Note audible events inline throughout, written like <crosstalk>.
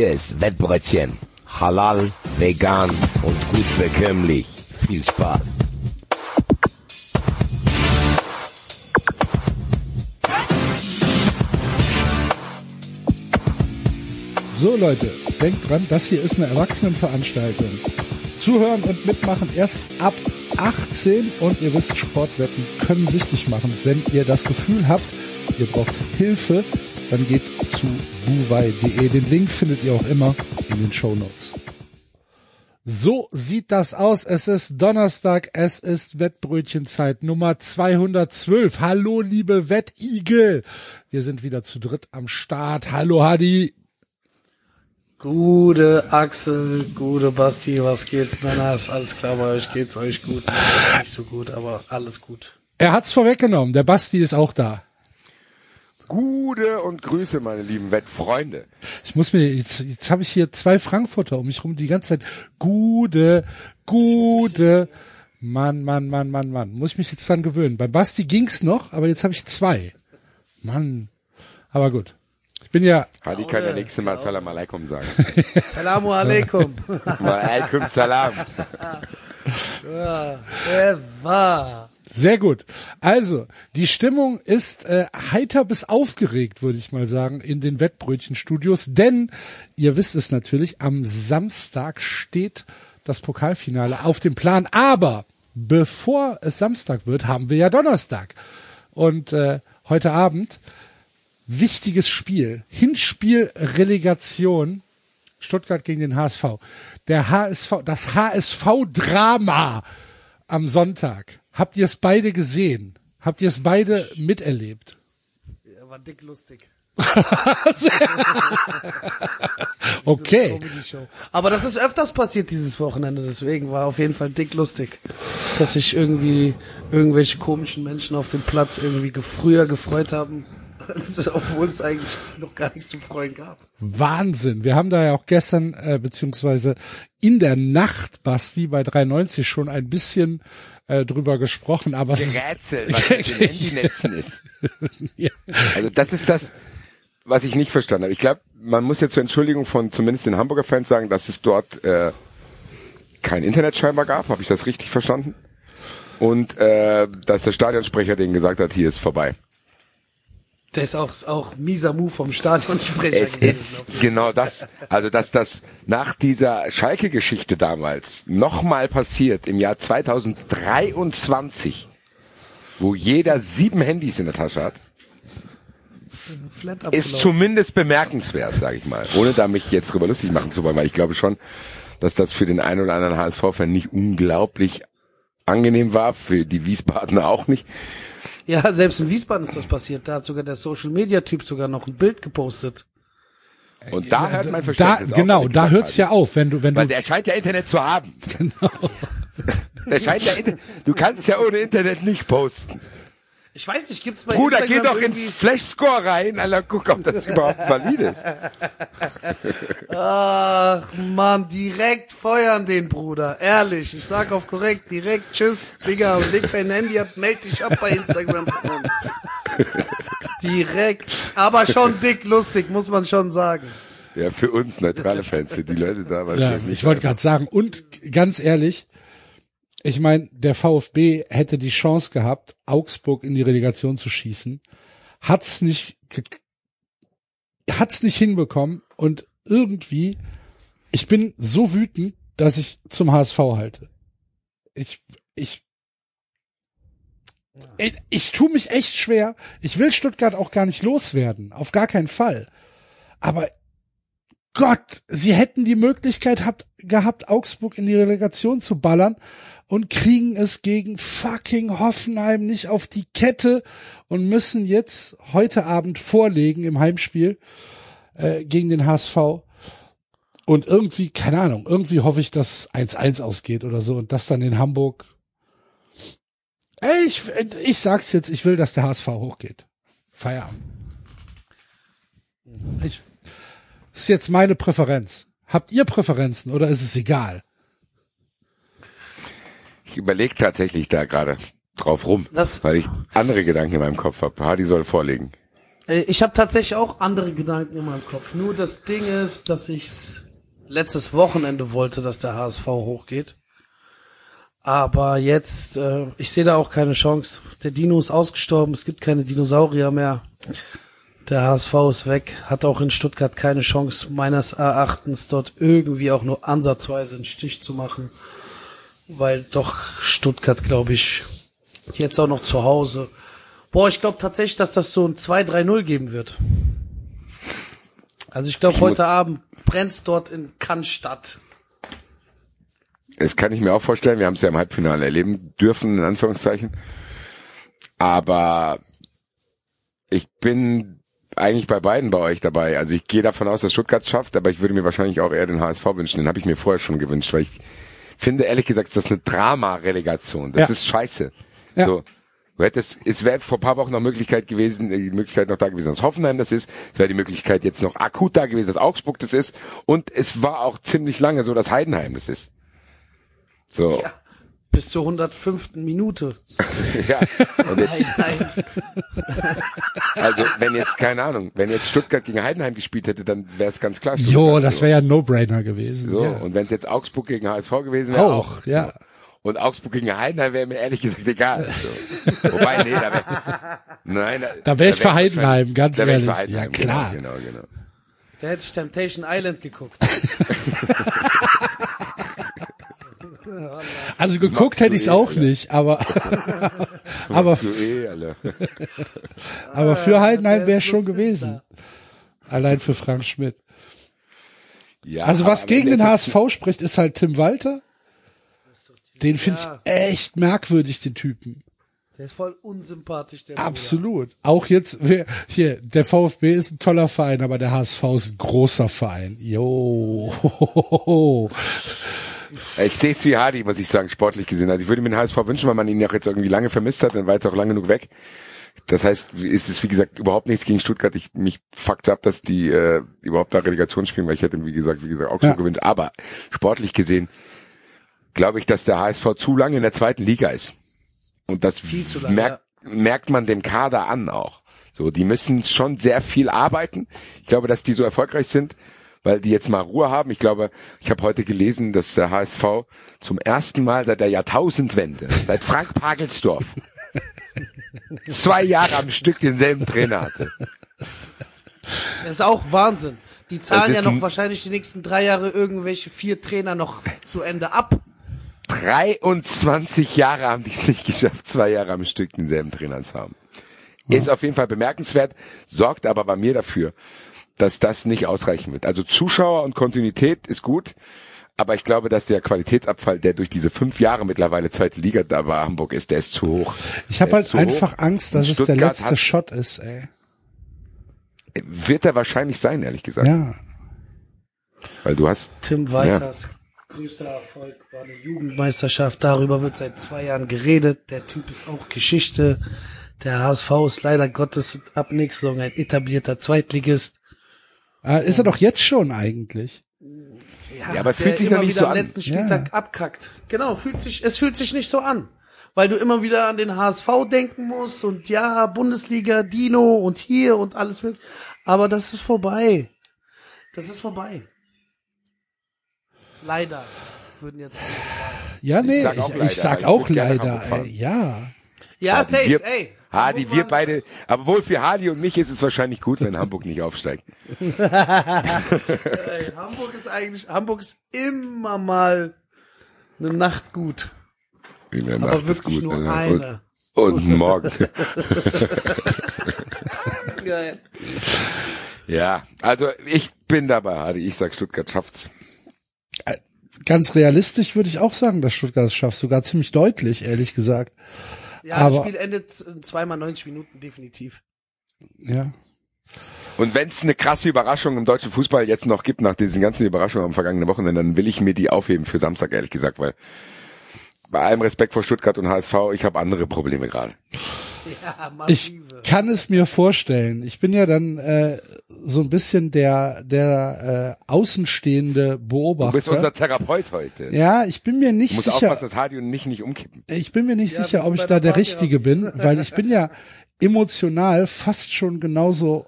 Hier ist Wettbrötchen. Halal, vegan und gut bekömmlich. Viel Spaß. So Leute, denkt dran, das hier ist eine Erwachsenenveranstaltung. Zuhören und mitmachen erst ab 18 und ihr wisst, Sportwetten können sichtig machen. Wenn ihr das Gefühl habt, ihr braucht Hilfe, dann geht zu buwei.de. Den Link findet ihr auch immer in den Show Notes. So sieht das aus. Es ist Donnerstag, es ist Wettbrötchenzeit Nummer 212. Hallo liebe Wettigel. Wir sind wieder zu dritt am Start. Hallo Hadi. Gute Axel, gute Basti, was geht? Männer, ist alles klar bei euch? Geht's euch gut? Nicht so gut, aber alles gut. Er hat's vorweggenommen. Der Basti ist auch da. Gute und Grüße, meine lieben Wettfreunde. Ich muss mir, jetzt, jetzt habe ich hier zwei Frankfurter um mich rum die ganze Zeit. Gute, gute. Mann, Mann, Mann, Mann, Mann. Muss ich mich jetzt dran gewöhnen. Beim Basti ging's noch, aber jetzt habe ich zwei. Mann. Aber gut. Ich bin ja. Hadi kann ja nächstes Mal Salam Alaikum sagen. <laughs> Salamu alaikum. Alaikum Salam. <laughs> ja, wer war? Sehr gut. Also, die Stimmung ist äh, heiter bis aufgeregt, würde ich mal sagen, in den Wettbrötchenstudios, denn ihr wisst es natürlich, am Samstag steht das Pokalfinale auf dem Plan, aber bevor es Samstag wird, haben wir ja Donnerstag. Und äh, heute Abend wichtiges Spiel, Hinspiel Relegation Stuttgart gegen den HSV. Der HSV, das HSV Drama am Sonntag. Habt ihr es beide gesehen? Habt ihr es beide miterlebt? Ja, war dick lustig. <laughs> okay. Aber das ist öfters passiert dieses Wochenende, deswegen war auf jeden Fall dick lustig, dass sich irgendwie irgendwelche komischen Menschen auf dem Platz irgendwie früher gefreut haben, <laughs> obwohl es eigentlich noch gar nichts zu freuen gab. Wahnsinn. Wir haben da ja auch gestern, äh, beziehungsweise in der Nacht, Basti, bei 93 schon ein bisschen äh, drüber gesprochen, aber es Gerätselt, was mit den <laughs> Handynetzen ist. <laughs> ja. Also das ist das, was ich nicht verstanden habe. Ich glaube, man muss jetzt zur Entschuldigung von zumindest den Hamburger Fans sagen, dass es dort äh, kein Internet scheinbar gab. Habe ich das richtig verstanden? Und äh, dass der Stadionsprecher denen gesagt hat, hier ist vorbei. Der ist auch, auch mieser Move vom Stadionsprecher. Es ist genau das. Also, dass das nach dieser Schalke-Geschichte damals nochmal passiert im Jahr 2023, wo jeder sieben Handys in der Tasche hat, ist zumindest bemerkenswert, sage ich mal. Ohne da mich jetzt drüber lustig machen zu wollen, weil ich glaube schon, dass das für den einen oder anderen HSV-Fan nicht unglaublich angenehm war, für die Wiesbadener auch nicht. Ja, selbst in Wiesbaden ist das passiert. Da hat sogar der Social Media Typ sogar noch ein Bild gepostet. Und da hört mein da, Verständnis genau, auf, da hört's ja auf, wenn du, wenn Weil du, der scheint ja Internet zu haben. <laughs> Genau. Der scheint ja Internet, du kannst ja ohne Internet nicht posten. Ich weiß nicht, gibt's bei Bruder, Instagram geh doch in irgendwie... Flashscore rein, Alter, guck, ob das überhaupt valid ist. <laughs> Ach, Mann, direkt feuern den Bruder. Ehrlich, ich sag auf korrekt, direkt tschüss, Digga, und leg dein Handy ab, meld dich ab bei Instagram von uns. Direkt, aber schon dick lustig, muss man schon sagen. Ja, für uns neutrale Fans, für die Leute da war ja, ich wollte gerade sagen, und ganz ehrlich, ich meine, der VfB hätte die Chance gehabt, Augsburg in die Relegation zu schießen, hat's nicht, hat's nicht hinbekommen und irgendwie, ich bin so wütend, dass ich zum HSV halte. Ich, ich, ich, ich tue mich echt schwer. Ich will Stuttgart auch gar nicht loswerden, auf gar keinen Fall. Aber Gott, sie hätten die Möglichkeit habt, gehabt, Augsburg in die Relegation zu ballern und kriegen es gegen fucking Hoffenheim nicht auf die Kette und müssen jetzt heute Abend vorlegen im Heimspiel äh, gegen den HSV. Und irgendwie, keine Ahnung, irgendwie hoffe ich, dass 1-1 ausgeht oder so und das dann in Hamburg. Ich, ich sag's jetzt, ich will, dass der HSV hochgeht. Feierabend. Ich, ist jetzt meine Präferenz. Habt ihr Präferenzen oder ist es egal? Ich überlege tatsächlich da gerade drauf rum, Das- weil ich andere Gedanken in meinem Kopf habe. Hardy soll vorlegen. Äh, Ich habe tatsächlich auch andere Gedanken in meinem Kopf. Nur das Ding ist, dass ich letztes Wochenende wollte, dass der HSV hochgeht. Aber jetzt, äh, ich sehe da auch keine Chance. Der Dino ist ausgestorben, es gibt keine Dinosaurier mehr. Der HSV ist weg, hat auch in Stuttgart keine Chance, meines Erachtens dort irgendwie auch nur ansatzweise einen Stich zu machen. Weil doch Stuttgart, glaube ich, jetzt auch noch zu Hause. Boah, ich glaube tatsächlich, dass das so ein 2-3-0 geben wird. Also ich glaube, heute Abend brennt's dort in Cannstatt. Das kann ich mir auch vorstellen. Wir haben es ja im Halbfinale erleben dürfen, in Anführungszeichen. Aber ich bin eigentlich bei beiden bei euch dabei. Also ich gehe davon aus, dass Stuttgart schafft, aber ich würde mir wahrscheinlich auch eher den HSV wünschen. Den habe ich mir vorher schon gewünscht, weil ich finde, ehrlich gesagt, ist das eine Drama-Relegation. Das Ja. ist scheiße. Ja. So. Du hättest, es wäre vor ein paar Wochen noch Möglichkeit gewesen, die Möglichkeit noch da gewesen, dass Hoffenheim das ist. Es wäre die Möglichkeit jetzt noch akut da gewesen, dass Augsburg das ist. Und es war auch ziemlich lange so, dass Heidenheim das ist. So. Ja, bis zur 105. Minute. <laughs> Ja. Und jetzt, Nein, nein. <laughs> also wenn jetzt, keine Ahnung, wenn jetzt Stuttgart gegen Heidenheim gespielt hätte, dann wäre es ganz klar. Jo, Stuttgart. das wäre ja ein No-Brainer gewesen. so. ja. Und wenn es jetzt Augsburg gegen HSV gewesen wäre, auch. Auch, ja. Und Augsburg gegen Heidenheim wäre mir ehrlich gesagt egal. So. Wobei, nee, da wäre, nein, Da wär ich für wär Heidenheim, wahrscheinlich- ganz da wär ich ehrlich. für Heidenheim, Ja, klar. Genau, genau, genau. Da hätte ich Temptation Island geguckt. <laughs> Also geguckt hätte ich's eh, auch Alter. nicht, aber <laughs> aber eh, alle. <laughs> aber für Heidenheim wäre der schon gewesen. Allein für Frank Schmidt. Ja, Also was gegen den ist es- HSV spricht, ist halt Tim Walter. Den finde Ja. ich echt merkwürdig, den Typen. Der ist voll unsympathisch, der Bruder. Absolut. Auch jetzt, wer- hier, der VfB ist ein toller Verein, aber der HSV ist ein großer Verein. Jo. <laughs> Ich sehe es wie Hardy, muss ich sagen, sportlich gesehen. Also ich würde mir den HSV wünschen, weil man ihn ja auch jetzt irgendwie lange vermisst hat, dann war jetzt auch lange genug weg. Das heißt, ist es wie gesagt überhaupt nichts gegen Stuttgart. Ich mich fuckt's ab, dass die äh, überhaupt da Relegation spielen, weil ich hätte wie gesagt, wie gesagt Augsburg Ja. gewinnt. Aber sportlich gesehen glaube ich, dass der HSV zu lange in der zweiten Liga ist. Und das lange, merkt, merkt man dem Kader an auch. So, die müssen schon sehr viel arbeiten. Ich glaube, dass die so erfolgreich sind, weil die jetzt mal Ruhe haben. Ich glaube, ich habe heute gelesen, dass der HSV zum ersten Mal seit der Jahrtausendwende, seit Frank Pagelsdorf, <laughs> zwei Jahre am Stück denselben Trainer hatte. Das ist auch Wahnsinn. Die zahlen ja noch ein- wahrscheinlich die nächsten drei Jahre irgendwelche vier Trainer noch zu Ende ab. 23 Jahre haben die es nicht geschafft, zwei Jahre am Stück denselben Trainer zu haben. Ist auf jeden Fall bemerkenswert, sorgt aber bei mir dafür, dass das nicht ausreichen wird. Also Zuschauer und Kontinuität ist gut, aber ich glaube, dass der Qualitätsabfall, der durch diese fünf Jahre mittlerweile zweite Liga da bei Hamburg ist, der ist zu hoch. Ich habe halt zu hoch. einfach Angst, dass Und es der Stuttgart letzte hat- Shot ist, ey. Wird er wahrscheinlich sein, ehrlich gesagt. Ja. Weil du hast, Tim Walters größter Erfolg war eine Jugendmeisterschaft. Darüber wird seit zwei Jahren geredet. Der Typ ist auch Geschichte. Der HSV ist leider Gottes ab nächster Saison ein etablierter Zweitligist. Äh, Ist er doch jetzt schon eigentlich. Ja, Ja, aber fühlt sich immer noch nicht wieder so am an. letzten Spieltag Ja. abkackt. Genau, fühlt sich, es fühlt sich nicht so an. Weil du immer wieder an den HSV denken musst und ja, Bundesliga, Dino und hier und alles mögliche. Aber das ist vorbei. Das ist vorbei. Leider, würden jetzt. Ja, nee, ich sag auch auch, leider, ich sag ich auch leider, ja. Ja, safe, ey. Hardy, wir beide, aber wohl für Hardy und mich ist es wahrscheinlich gut, wenn Hamburg nicht aufsteigt. Ey, <laughs> Hamburg ist eigentlich, Hamburg ist immer mal eine Nacht gut. In der Aber Nacht ist wirklich gut, nur ne? eine. Und, und morgen. <laughs> Geil. ja, also ich bin dabei, Hardy. Ich sag, Stuttgart schafft's. Ganz realistisch würde ich auch sagen, dass Stuttgart es schafft. Sogar ziemlich deutlich, ehrlich gesagt. Ja, Aber- das Spiel endet in zweimal 90 Minuten, definitiv. Ja. Und wenn es eine krasse Überraschung im deutschen Fußball jetzt noch gibt, nach diesen ganzen Überraschungen am vergangenen Wochenende, dann will ich mir die aufheben für Samstag, ehrlich gesagt, weil bei allem Respekt vor Stuttgart und HSV, ich habe andere Probleme gerade. <laughs> Ja, Ich kann es mir vorstellen. Ich bin ja dann äh, so ein bisschen der der äh, außenstehende Du Beobachter. bist unser Therapeut heute. ja, ich bin mir nicht Du musst sicher. aufpassen, dass Hardy und nicht nicht umkippen. Ich bin mir nicht Ja, sicher, ob du ich da der Party Richtige auch? bin, weil ich bin ja emotional fast schon genauso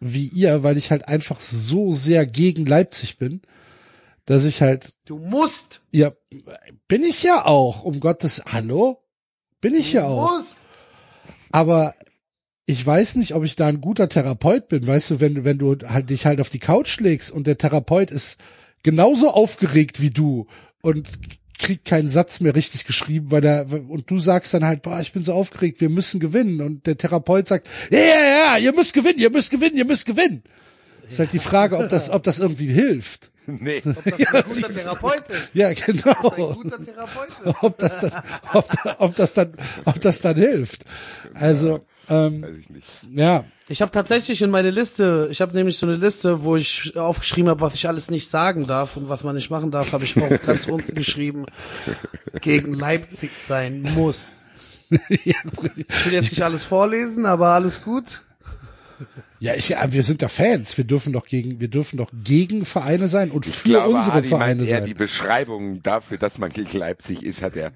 wie ihr, weil ich halt einfach so sehr gegen Leipzig bin, dass ich halt, Du musst. ja, bin ich ja auch, um Gottes, hallo? Bin ich ja Du auch. Aber ich weiß nicht, ob ich da ein guter Therapeut bin. Weißt du, wenn, wenn du halt dich halt auf die Couch legst und der Therapeut ist genauso aufgeregt wie du und kriegt keinen Satz mehr richtig geschrieben, weil er, und du sagst dann halt, boah, ich bin so aufgeregt, wir müssen gewinnen. Und der Therapeut sagt, ja, ja, ja, ihr müsst gewinnen, ihr müsst gewinnen, ihr müsst gewinnen. Ist halt die Frage, ob das, ob das irgendwie hilft. <laughs> Nee. Dass du ein guter Therapeut ist. Ja, Ein genau. guter Therapeut ist. Ob das dann, ob, ob das dann, ob das dann hilft. Also, ähm, Weiß ich nicht. ja, Ich habe tatsächlich in meine Liste, ich habe nämlich so eine Liste, wo ich aufgeschrieben habe, was ich alles nicht sagen darf und was man nicht machen darf, habe ich auch <laughs> ganz unten geschrieben. Gegen Leipzig sein muss. <laughs> Ich will jetzt nicht alles vorlesen, aber alles gut. Ja, ich, ja, wir sind da Fans. Wir dürfen doch gegen, wir dürfen doch gegen Vereine sein und Ich für glaube, unsere Hardy meint Vereine eher sein. die Beschreibung dafür, dass man gegen Leipzig ist, hat er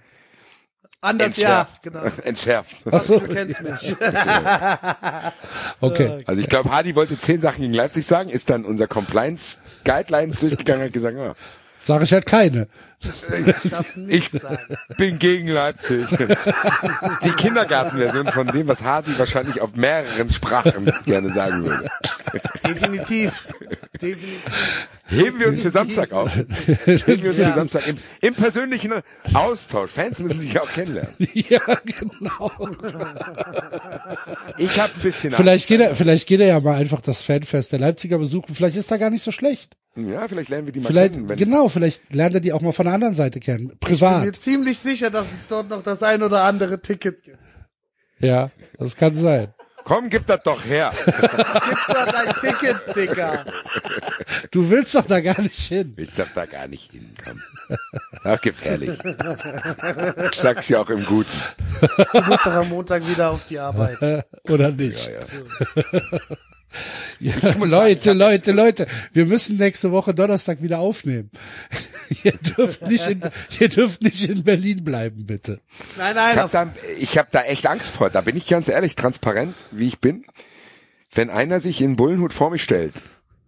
Anders, ja, entschärft. genau. <laughs> entschärft. Ach so, Du kennst mich. <laughs> okay. Also ich glaube, Hardy wollte zehn Sachen gegen Leipzig sagen, ist dann unser Compliance Guidelines durchgegangen und hat gesagt, ja, Sage ich halt keine. Ich <laughs> ich bin gegen Leipzig. <laughs> Die Kindergartenversion von dem, was Hardy wahrscheinlich auf mehreren Sprachen gerne sagen würde. Definitiv. Definitiv. Heben wir uns für Samstag auf. Heben wir uns für Samstag im, im persönlichen Austausch. Fans müssen sich ja auch kennenlernen. <laughs> ja, genau. Ich habe ein bisschen Vielleicht geht er, vielleicht geht er ja mal einfach das Fanfest der Leipziger besuchen. Vielleicht ist er gar nicht so schlecht. Ja, vielleicht lernen wir die mal Vielleicht, kennen. Genau, vielleicht lernt er die auch mal von der anderen Seite kennen. Ich bin Privat. mir ziemlich sicher, dass es dort noch das ein oder andere Ticket gibt. Ja, das kann sein. Komm, gib das doch her. <laughs> Gib doch ein Ticket, Digga. Du willst doch da gar nicht hin. Ich sag da gar nicht hin, komm. Ach, gefährlich. Ich sag's ja auch im Guten. Du musst doch am Montag wieder auf die Arbeit. <laughs> Oder nicht. Ja, ja. Ja, Leute, Leute, Leute, wir müssen nächste Woche Donnerstag wieder aufnehmen. <laughs> ihr dürft nicht in, ihr dürft nicht in Berlin bleiben, bitte. Nein, nein, Ich hab, auf, da, ich hab da echt Angst vor. Da bin ich ganz ehrlich, transparent, wie ich bin. Wenn einer sich in Bullenhut vor mich stellt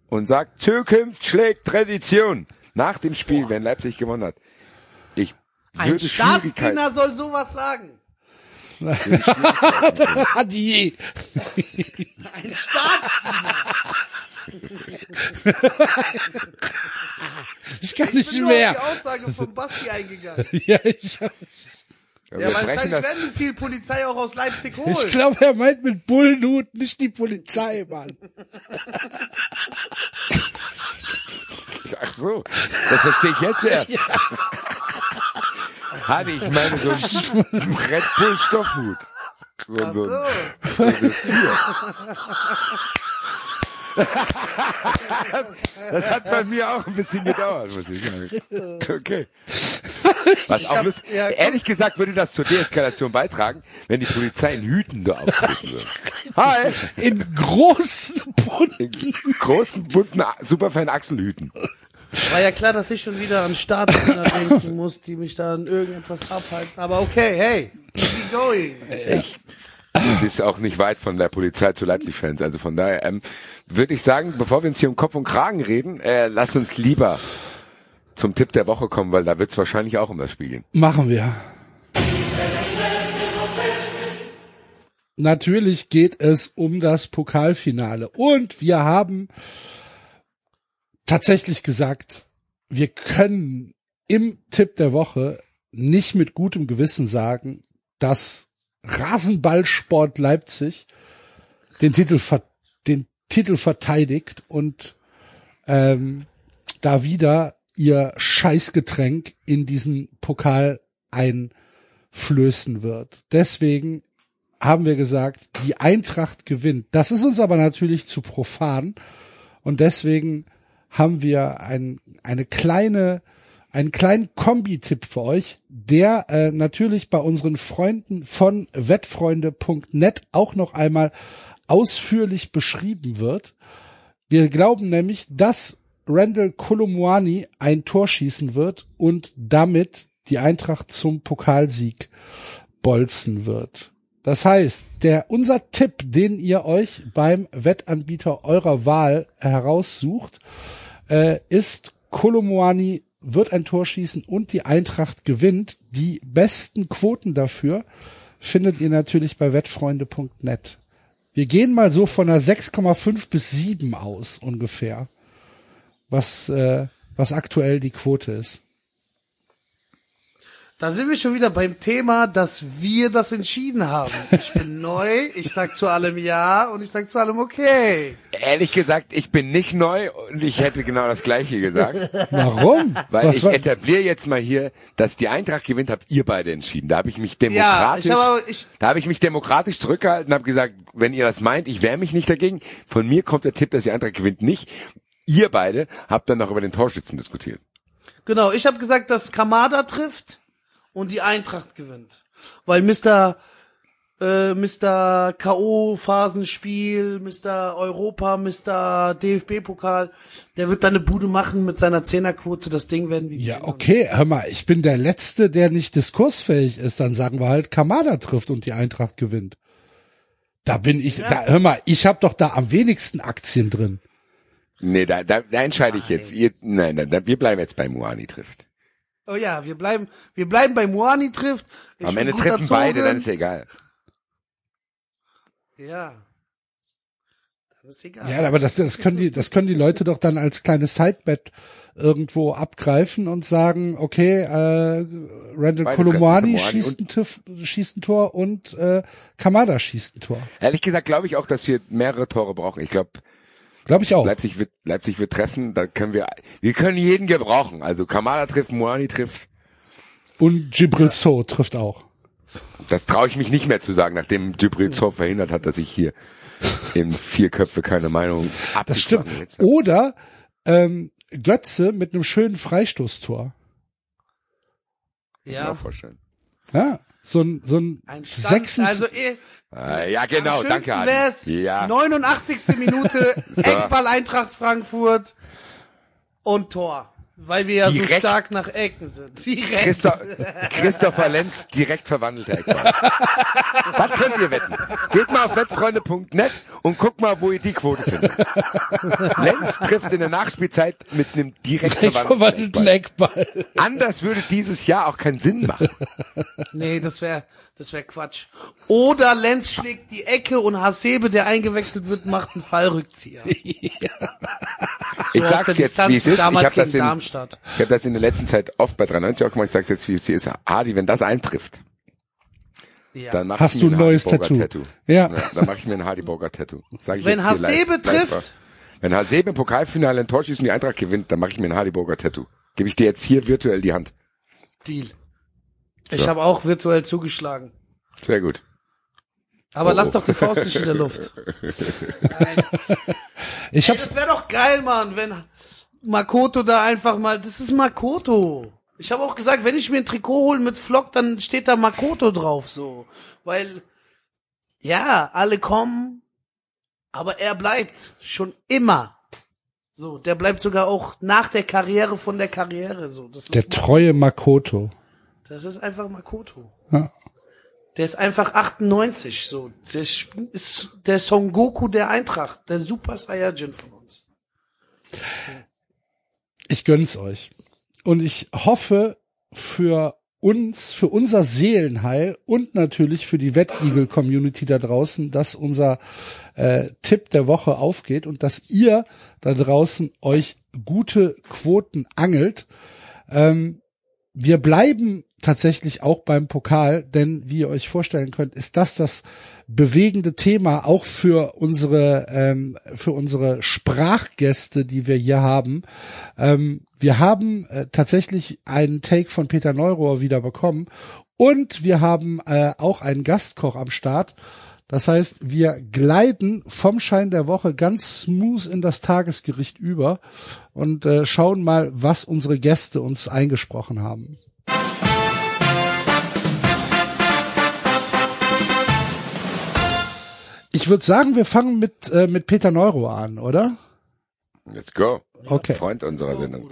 und sagt, Zukunft schlägt Tradition nach dem Spiel, wenn Leipzig gewonnen hat. Ich ein. Staatsdiener soll sowas sagen. <laughs> Adi. Ein Staatsdiener. Ich kann Ich nicht bin nur mehr. auf die Aussage von Basti eingegangen. <laughs> Ja, ich, Ja, Ja, brechen wahrscheinlich werden die viel Polizei auch aus Leipzig holen. ich glaube, er meint mit Bullenhut nicht die Polizei, Mann. ach so, das verstehe ich jetzt erst. <laughs> Hadi, ich meine so ein Red Bull Stoffhut. So, Ach so. so. Das hat bei mir auch ein bisschen gedauert, muss ich sagen. Okay. Was auch hab- ja, ehrlich gesagt würde das zur Deeskalation beitragen, wenn die Polizei in Hüten da auftreten würde. Hi! In großen Bunten. In großen, bunten, superfan Achselhüten. War ja klar, dass ich schon wieder an Staatsdiener <laughs> denken muss, die mich da an irgendetwas abhalten. Aber okay, hey, keep going. Es ist auch nicht weit von der Polizei zu Leipzig-Fans. Also von daher ähm, würde ich sagen, bevor wir uns hier um Kopf und Kragen reden, äh, lass uns lieber zum Tipp der Woche kommen, weil da wird es wahrscheinlich auch um das Spiel gehen. Machen wir. Natürlich geht es um das Pokalfinale. Und wir haben tatsächlich gesagt, wir können im Tipp der Woche nicht mit gutem Gewissen sagen, dass Rasenballsport Leipzig den Titel, den Titel verteidigt und ähm, da wieder ihr Scheißgetränk in diesen Pokal einflößen wird. Deswegen haben wir gesagt, die Eintracht gewinnt. Das ist uns aber natürlich zu profan und deswegen haben wir ein, eine kleine einen kleinen Kombi-Tipp für euch, der äh, natürlich bei unseren Freunden von wettfreunde.net auch noch einmal ausführlich beschrieben wird. Wir glauben nämlich, dass Randall Kolomwani ein Tor schießen wird und damit die Eintracht zum Pokalsieg bolzen wird. Das heißt, der, unser Tipp, den ihr euch beim Wettanbieter eurer Wahl heraussucht, äh, ist Kolomwani wird ein Tor schießen und die Eintracht gewinnt. Die besten Quoten dafür findet ihr natürlich bei wettfreunde.net. Wir gehen mal so von einer 6,5 bis 7 aus ungefähr, was, äh, was aktuell die Quote ist. Da sind wir schon wieder beim Thema, dass wir das entschieden haben. Ich bin <laughs> neu, ich sag zu allem ja und ich sag zu allem okay. Ehrlich gesagt, ich bin nicht neu und ich hätte genau das Gleiche gesagt. <laughs> Warum? Weil was ich war, etabliere jetzt mal hier, dass die Eintracht gewinnt, habt ihr beide entschieden. Da habe ich mich demokratisch, ich hab aber- ich- da habe ich mich demokratisch zurückgehalten und habe gesagt, wenn ihr das meint, ich wehre mich nicht dagegen. Von mir kommt der Tipp, dass die Eintracht gewinnt, nicht. Ihr beide habt dann noch über den Torschützen diskutiert. Genau, ich habe gesagt, dass Kamada trifft und die Eintracht gewinnt. Weil Mr. Äh, Mr. K.O.-Phasenspiel, Mr. Europa, Mr. DFB-Pokal, der wird da eine Bude machen mit seiner Zehnerquote. Das Ding werden wir ja, okay, hör mal, ich bin der Letzte, der nicht diskursfähig ist. Dann sagen wir halt, Kamada trifft und die Eintracht gewinnt. Da bin ich, da, hör mal, ich habe doch da am wenigsten Aktien drin. Nee, da, da, da entscheide ich jetzt. Ihr, nein, nein, da, wir bleiben jetzt bei Muani trifft. Oh ja, wir bleiben, wir bleiben bei Moani trifft. Ich Am Ende treffen beide, erzogen. dann ist ja egal. Ja. Dann ist egal. Ja, aber das, das können die, das können die Leute doch dann als kleines Sidebet irgendwo abgreifen und sagen, okay, äh, Randall Beide schießt ein, Tiff, schießt ein Tor und äh, Kamada schießt ein Tor. Ehrlich gesagt glaube ich auch, dass wir mehrere Tore brauchen. Ich glaube, Glaube ich auch. Leipzig wird, Leipzig wird treffen, da können wir, wir können jeden gebrauchen. Also Kamada trifft, Muani trifft. Und Gibril So trifft auch. Das traue ich mich nicht mehr zu sagen, nachdem Gibril Zor verhindert hat, dass ich hier in vier Köpfe keine Meinung Das stimmt. Oder ähm, Götze mit einem schönen Freistoßtor. Kann ich mir ja. auch vorstellen. Ja, so ein so ein, Ein Stand, 26 also eh, ja, genau, am danke, schönsten wär's, Adi. Ja, 89. Minute, <laughs> Eckball Eintracht Frankfurt und Tor. Weil wir ja so Direkt. stark nach Ecken sind. Direkt. Christoph, <laughs> Christopher Lenz direkt verwandelter Eckball. Was könnt ihr wetten? Geht mal auf wettfreunde.net und guckt mal, wo ihr die Quote findet. Lenz trifft in der Nachspielzeit mit einem direkt verwandelten verwandelten Eckball. Eckball. Anders würde dieses Jahr auch keinen Sinn machen. Nee, das wäre das wär Quatsch. Oder Lenz schlägt die Ecke und Hasebe, der eingewechselt wird, macht einen Fallrückzieher. <laughs> Ich sag's jetzt, wie es ist. Ich habe das, gegen in- Darmstadt. ich hab das in der letzten Zeit oft bei 93 auch gemacht. Ich sag's jetzt, wie es hier ist. Adi, wenn das eintrifft, Ja. dann mach Hast ich du mir ein neues Tattoo. Tattoo. Ja. Dann mache ich mir ein Hardy-Burger Tattoo. Sag ich Wenn jetzt live- Hasebe live trifft? was. Wenn Hasebe im Pokalfinale Tor schießt und die Eintracht gewinnt, dann mache ich mir ein Hardy-Burger Tattoo. Gebe ich dir jetzt hier virtuell die Hand. Deal. Ich So. habe auch virtuell zugeschlagen. Sehr gut. Aber Oh, lass doch die Faust nicht in der Luft. <laughs> Nein. Ich Ey, hab's das wäre doch geil, Mann, wenn Makoto da einfach mal, das ist Makoto. Ich habe auch gesagt, wenn ich mir ein Trikot hole mit Flock, dann steht da Makoto drauf, so. Weil, ja, alle kommen, aber er bleibt schon immer. So, der bleibt sogar auch nach der Karriere von der Karriere, so. Das ist, der treue Makoto. Das ist einfach Makoto. Ja. Der ist einfach 98, so. Der ist der Son Goku der Eintracht, der Super Saiyajin von uns. Ich gönn's euch. Und ich hoffe für uns, für unser Seelenheil und natürlich für die Wettigel-Community da draußen, dass unser äh, Tipp der Woche aufgeht und dass ihr da draußen euch gute Quoten angelt. Ähm, wir bleiben tatsächlich auch beim Pokal, denn wie ihr euch vorstellen könnt, ist das das bewegende Thema auch für unsere ähm, für unsere Sprachgäste, die wir hier haben. Ähm, wir haben äh, tatsächlich einen Take von Peter Neurohr wieder bekommen und wir haben äh, auch einen Gastkoch am Start. Das heißt, wir gleiten vom Schein der Woche ganz smooth in das Tagesgericht über und äh, schauen mal, was unsere Gäste uns eingesprochen haben. Ich würde sagen, wir fangen mit, äh, mit Peter Neuro an, oder? Let's go. Okay. Freund unserer Sendung.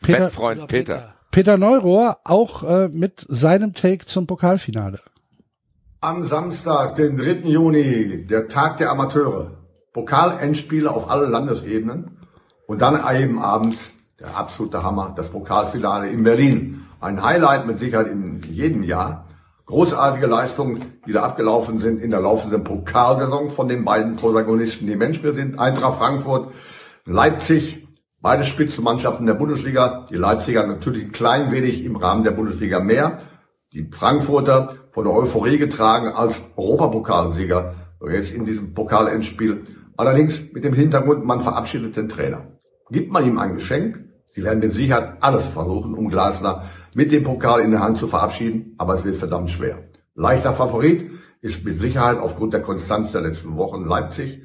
Peter, Fettfreund Peter. Peter Neurohr auch äh, mit seinem Take zum Pokalfinale. Am Samstag, den 3. Juni, der Tag der Amateure. Pokalendspiele auf alle Landesebenen. Und dann eben abends, der absolute Hammer, das Pokalfinale in Berlin. Ein Highlight mit Sicherheit in jedem Jahr. Großartige Leistungen, die da abgelaufen sind in der laufenden Pokalsaison von den beiden Protagonisten, die Menschen sind. Eintracht Frankfurt, Leipzig, beide Spitzenmannschaften der Bundesliga. Die Leipziger natürlich ein klein wenig im Rahmen der Bundesliga mehr. Die Frankfurter von der Euphorie getragen als Europapokalsieger jetzt in diesem Pokalendspiel. Allerdings mit dem Hintergrund, man verabschiedet den Trainer. Gibt man ihm ein Geschenk? Sie werden mit Sicherheit alles versuchen, um Glasner mit dem Pokal in der Hand zu verabschieden, aber es wird verdammt schwer. Leichter Favorit ist mit Sicherheit aufgrund der Konstanz der letzten Wochen Leipzig.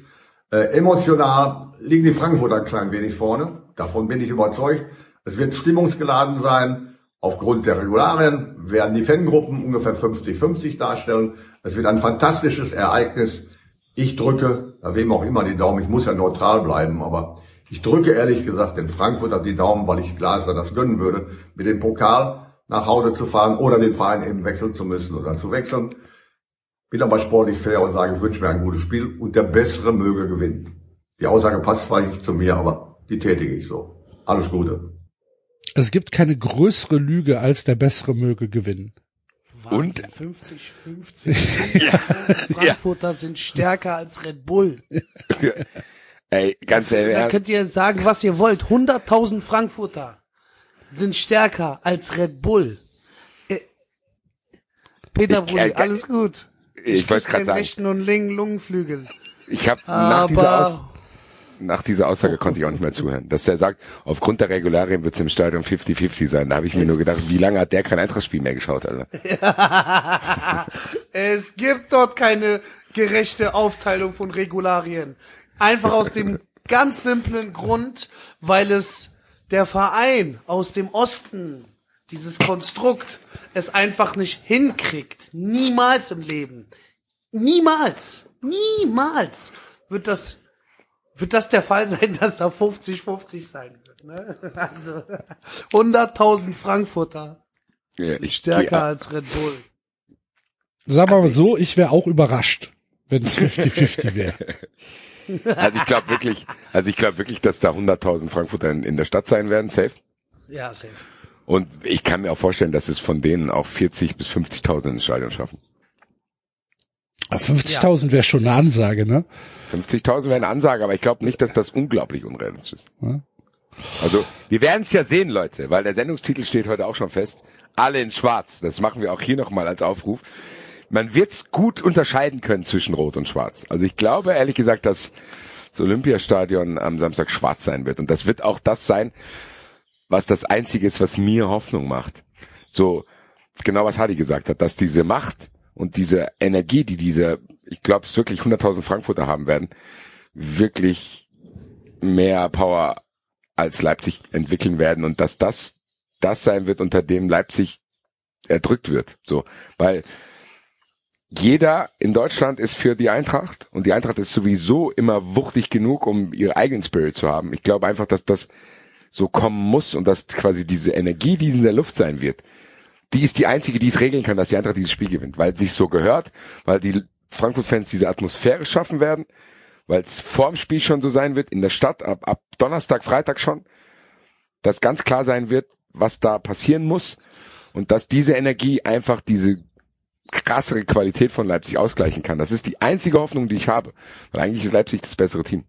Äh, emotional liegen die Frankfurter ein klein wenig vorne. Davon bin ich überzeugt. Es wird stimmungsgeladen sein. Aufgrund der Regularien werden die Fangruppen ungefähr 50-50 darstellen. Es wird ein fantastisches Ereignis. Ich drücke, wem auch immer die Daumen, ich muss ja neutral bleiben, aber ich drücke ehrlich gesagt den Frankfurter die Daumen, weil ich Glaser das gönnen würde, mit dem Pokal nach Hause zu fahren oder den Verein eben wechseln zu müssen oder zu wechseln. Bin aber sportlich fair und sage, ich wünsche mir ein gutes Spiel und der Bessere möge gewinnen. Die Aussage passt zwar nicht zu mir, aber die tätige ich so. Alles Gute. Es gibt keine größere Lüge, als der Bessere möge gewinnen. Wahnsinn, 50, 50. <laughs> Frankfurter sind stärker als Red Bull. Ey, ganz Da ehrlich, könnt ihr sagen, was ihr wollt. 100.000 Frankfurter sind stärker als Red Bull. Äh, Peter Ich- Bruni, äh, alles gut. ich wollte küsse gerade den sagen, rechten und linken Lungenflügel. ich habe nach dieser, Aus, nach dieser Aussage konnte ich auch nicht mehr zuhören. Dass er sagt, aufgrund der Regularien wird es im Stadion 50-50 sein. Da habe ich mir nur gedacht, wie lange hat der kein Eintrachtspiel mehr geschaut, Alter? <laughs> es gibt dort keine gerechte Aufteilung von Regularien. Einfach aus dem ganz simplen Grund, weil es der Verein aus dem Osten, dieses Konstrukt, es einfach nicht hinkriegt. Niemals im Leben. Niemals. Niemals wird das, wird das der Fall sein, dass da 50-50 sein wird. Ne? <laughs> Also 100.000 Frankfurter Ja, sind ich stärker gehe- als Red Bull. Sagen wir mal so, ich wäre auch überrascht, wenn es 50-50 wäre. <laughs> Also ich glaube wirklich, also ich glaube wirklich, dass da 100.000 Frankfurter in, in der Stadt sein werden, safe. Ja, safe. Und ich kann mir auch vorstellen, dass es von denen auch 40 bis 50.000 ins Stadion schaffen. 50.000 wäre schon eine Ansage, ne? 50.000 wäre eine Ansage, aber ich glaube nicht, dass das unglaublich unrealistisch ist. Also, wir werden es ja sehen, Leute, weil der Sendungstitel steht heute auch schon fest. Alle in schwarz. Das machen wir auch hier nochmal als Aufruf. Man wird's gut unterscheiden können zwischen Rot und Schwarz. Also ich glaube ehrlich gesagt, dass das Olympiastadion am Samstag schwarz sein wird. Und das wird auch das sein, was das Einzige ist, was mir Hoffnung macht. So, genau was Hadi gesagt hat, dass diese Macht und diese Energie, die diese, ich glaube es wirklich 100.000 Frankfurter haben werden, wirklich mehr Power als Leipzig entwickeln werden und dass das das sein wird, unter dem Leipzig erdrückt wird. So, weil jeder in Deutschland ist für die Eintracht und die Eintracht ist sowieso immer wuchtig genug, um ihre eigenen Spirit zu haben. Ich glaube einfach, dass das so kommen muss und dass quasi diese Energie, die in der Luft sein wird, die ist die einzige, die es regeln kann, dass die Eintracht dieses Spiel gewinnt, weil es sich so gehört, weil die Frankfurt-Fans diese Atmosphäre schaffen werden, weil es vorm Spiel schon so sein wird, in der Stadt, ab, ab Donnerstag, Freitag schon, dass ganz klar sein wird, was da passieren muss und dass diese Energie einfach diese krassere Qualität von Leipzig ausgleichen kann. Das ist die einzige Hoffnung, die ich habe, weil eigentlich ist Leipzig das bessere Team.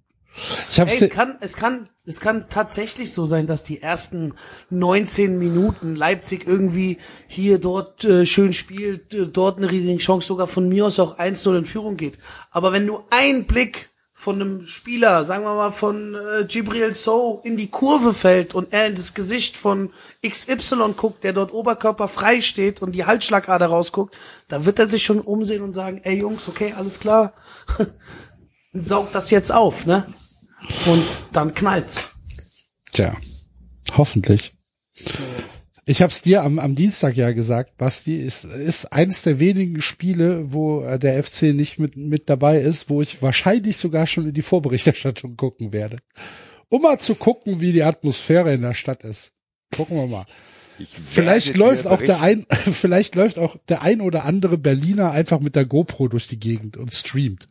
Ich hab's Ey, es kann, es kann, es kann tatsächlich so sein, dass die ersten 19 Minuten Leipzig irgendwie hier dort äh, schön spielt, äh, dort eine riesige Chance sogar von mir aus auch 1-0 in Führung geht. Aber wenn du einen Blick von einem Spieler, sagen wir mal von äh, Gibril So in die Kurve fällt und er in das Gesicht von XY guckt, der dort Oberkörper frei steht und die Halsschlagader rausguckt, da wird er sich schon umsehen und sagen, ey Jungs, okay, alles klar, <laughs> saugt das jetzt auf, ne? Und dann knallt's. Tja, hoffentlich. Ich hab's dir am, am Dienstag ja gesagt, Basti, ist, ist eines der wenigen Spiele, wo äh, der FC nicht mit, mit dabei ist, wo ich wahrscheinlich sogar schon in die Vorberichterstattung gucken werde. Um mal zu gucken, wie die Atmosphäre in der Stadt ist. Gucken wir mal. Vielleicht läuft auch der ein, <laughs> vielleicht läuft auch der ein oder andere Berliner einfach mit der GoPro durch die Gegend und streamt.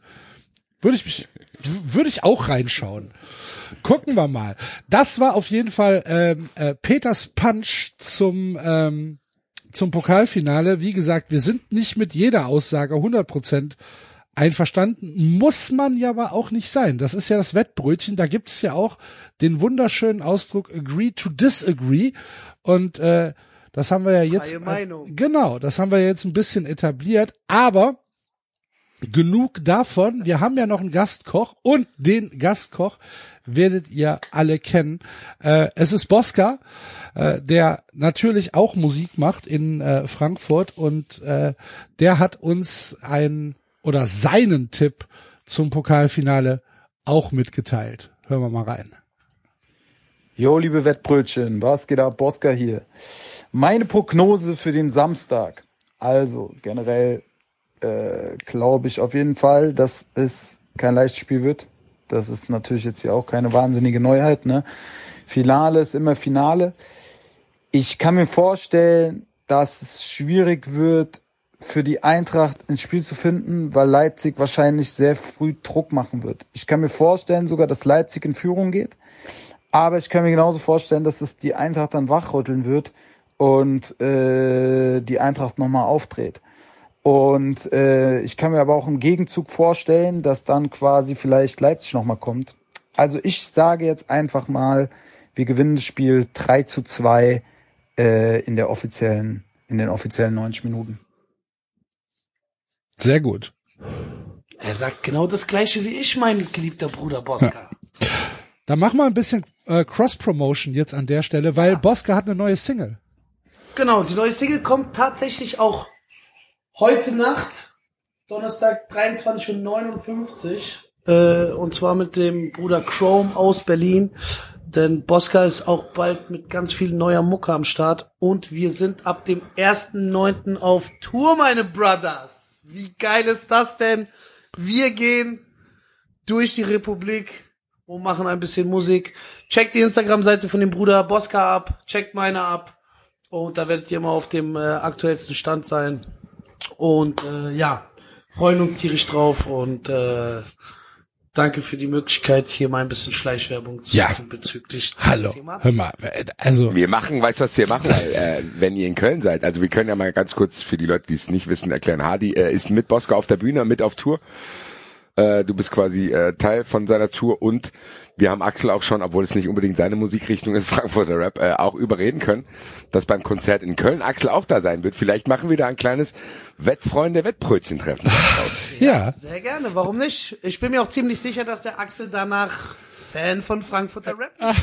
Würde ich mich, würde ich auch reinschauen. Gucken wir mal. Das war auf jeden Fall ähm, äh, Peters Punch zum ähm, zum Pokalfinale. Wie gesagt, wir sind nicht mit jeder Aussage 100 Prozent einverstanden. Muss man ja aber auch nicht sein. Das ist ja das Wettbrötchen. Da gibt es ja auch den wunderschönen Ausdruck agree to disagree. Und äh, das haben wir ja jetzt. Meinung. Genau, das haben wir jetzt ein bisschen etabliert. Aber genug davon. Wir haben ja noch einen Gastkoch und den Gastkoch werdet ihr alle kennen. Äh, es ist Bosca, äh, der natürlich auch Musik macht in äh, Frankfurt und äh, der hat uns ein oder seinen Tipp zum Pokalfinale auch mitgeteilt. Hören wir mal rein. Jo, liebe Wettbrötchen, was geht ab? Bosca hier. Meine Prognose für den Samstag. Also generell äh, glaube ich auf jeden Fall, dass es kein leichtes Spiel wird. Das ist natürlich jetzt hier auch keine wahnsinnige Neuheit. Ne? Finale ist immer Finale. Ich kann mir vorstellen, dass es schwierig wird, für die Eintracht ins Spiel zu finden, weil Leipzig wahrscheinlich sehr früh Druck machen wird. Ich kann mir vorstellen sogar, dass Leipzig in Führung geht. Aber ich kann mir genauso vorstellen, dass es die Eintracht dann wachrütteln wird und äh, die Eintracht nochmal aufdreht. Und äh, ich kann mir aber auch im Gegenzug vorstellen, dass dann quasi vielleicht Leipzig nochmal kommt. Also ich sage jetzt einfach mal, wir gewinnen das Spiel 3 zu 2 äh, in der offiziellen, in den offiziellen 90 Minuten. Sehr gut. Er sagt genau das gleiche wie ich, mein geliebter Bruder Bosca. <laughs> Dann mach mal ein bisschen äh, Cross-Promotion jetzt an der Stelle, weil Bosca hat eine neue Single. Genau, die neue Single kommt tatsächlich auch heute Nacht, Donnerstag 23.59 Uhr, äh, und zwar mit dem Bruder Chrome aus Berlin. Denn Bosca ist auch bald mit ganz viel neuer Mucke am Start. Und wir sind ab dem 1.9. auf Tour, meine Brothers. Wie geil ist das denn? Wir gehen durch die Republik und machen ein bisschen Musik. Checkt die Instagram-Seite von dem Bruder Bosca ab, checkt meine ab. Und da werdet ihr immer auf dem äh, aktuellsten Stand sein. Und äh, ja, freuen uns tierisch drauf und äh, danke für die Möglichkeit, hier mal ein bisschen Schleichwerbung zu Ja. machen bezüglich Hallo, Thematik. hör mal, also Wir machen, weißt du, was wir machen, weil, äh, wenn ihr in Köln seid? Also wir können ja mal ganz kurz für die Leute, die es nicht wissen, erklären. Hardy äh, ist mit Bosco auf der Bühne, mit auf Tour. Äh, du bist quasi äh, Teil von seiner Tour und wir haben Axel auch schon, obwohl es nicht unbedingt seine Musikrichtung ist, <laughs> Frankfurter Rap, äh, auch überreden können, dass beim Konzert in Köln Axel auch da sein wird. Vielleicht machen wir da ein kleines Wettfreunde-Wettbrötchen-Treffen. <laughs> ja, Sehr gerne, warum nicht? Ich bin mir auch ziemlich sicher, dass der Axel danach Fan von Frankfurter Rap <laughs>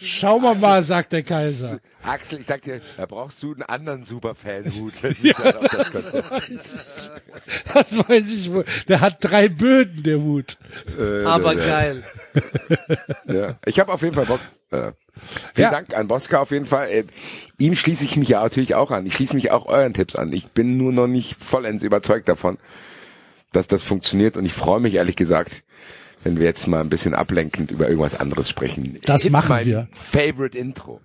schau mal mal, sagt der Kaiser. Axel, ich sag dir, da brauchst du einen anderen Super-Fan-Hut. dann auf <laughs> das Konzert- Das weiß ich wohl. Der hat drei Böden, der Hut. Aber geil. <laughs> Ja. Ich habe auf jeden Fall Bock. Äh, vielen Ja. Dank an Bosca auf jeden Fall. Äh, ihm schließe ich mich ja natürlich auch an. Ich schließe mich auch euren Tipps an. Ich bin nur noch nicht vollends überzeugt davon, dass das funktioniert. Und ich freue mich ehrlich gesagt, wenn wir jetzt mal ein bisschen ablenkend über irgendwas anderes sprechen. Das Hit machen wir. Favorite Intro.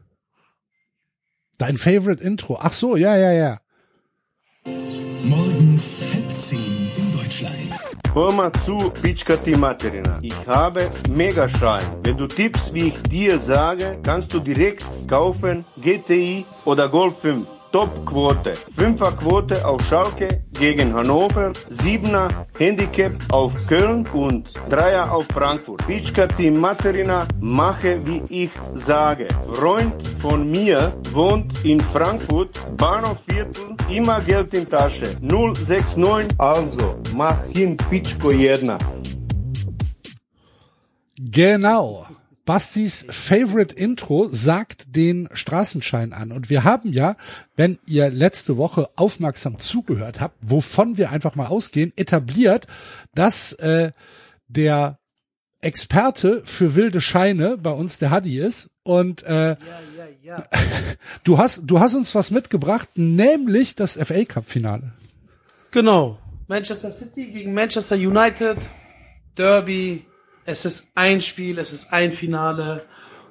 Dein Favorite Intro. Ach so, ja, ja, ja. Morgens halb zehn in Deutschland. Hör mal zu, Pitschka die Materina. Ich habe Megaschein. Wenn du tippst, wie ich dir sage, kannst du direkt kaufen GTI oder Golf 5. Topquote. Fünferquote auf Schalke gegen Hannover, Siebener Handicap auf Köln und Dreier auf Frankfurt. Pitchkati Materina, mache wie ich sage. Freund von mir wohnt in Frankfurt, Bahnhofviertel, immer Geld in Tasche. 069, also mach hin Pitchko jedna. Genau. Bastis Favorite Intro sagt den Straßenschein an. Und wir haben ja, wenn ihr letzte Woche aufmerksam zugehört habt, wovon wir einfach mal ausgehen, etabliert, dass äh, der Experte für wilde Scheine bei uns der Hadi ist. Und äh, <laughs> du hast du hast uns was mitgebracht, nämlich das FA Cup Finale. Genau. Manchester City gegen Manchester United. Derby. Es ist ein Spiel, es ist ein Finale.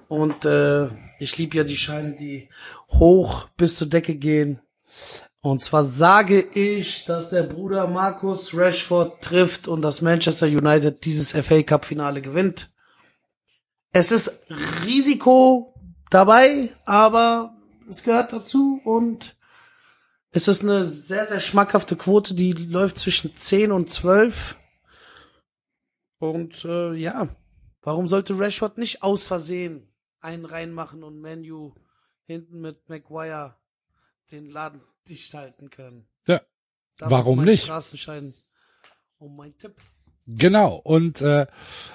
Und äh, ich liebe ja die Scheine, die hoch bis zur Decke gehen. Und zwar sage ich, dass der Bruder Markus Rashford trifft und dass Manchester United dieses FA Cup Finale gewinnt. Es ist Risiko dabei, aber es gehört dazu und es ist eine sehr, sehr schmackhafte Quote, die läuft zwischen 10 und 12. Und äh, ja, warum sollte Rashford nicht aus Versehen einen reinmachen und Menu hinten mit Maguire den Laden dicht halten können? Ja. Das Warum nicht? Straßenschein und mein Tipp. Genau. Und äh,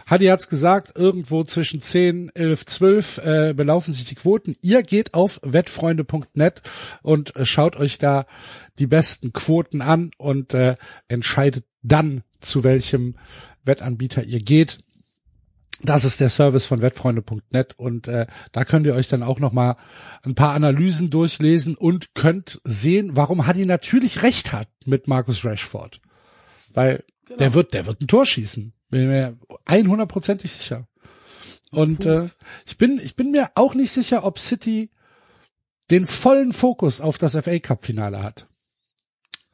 Hadi hat's gesagt, irgendwo zwischen 10, 11, 12 äh, belaufen sich die Quoten. Ihr geht auf wettfreunde.net und äh, schaut euch da die besten Quoten an und äh, entscheidet dann, zu welchem Wettanbieter ihr geht. Das ist der Service von wettfreunde.net und äh, da könnt ihr euch dann auch noch mal ein paar Analysen durchlesen und könnt sehen, warum Hadi natürlich recht hat mit Markus Rashford. Weil der wird, der wird ein Tor schießen. Bin mir 100%ig sicher. Und äh, ich bin, ich bin mir auch nicht sicher, ob City den vollen Fokus auf das FA Cup Finale hat.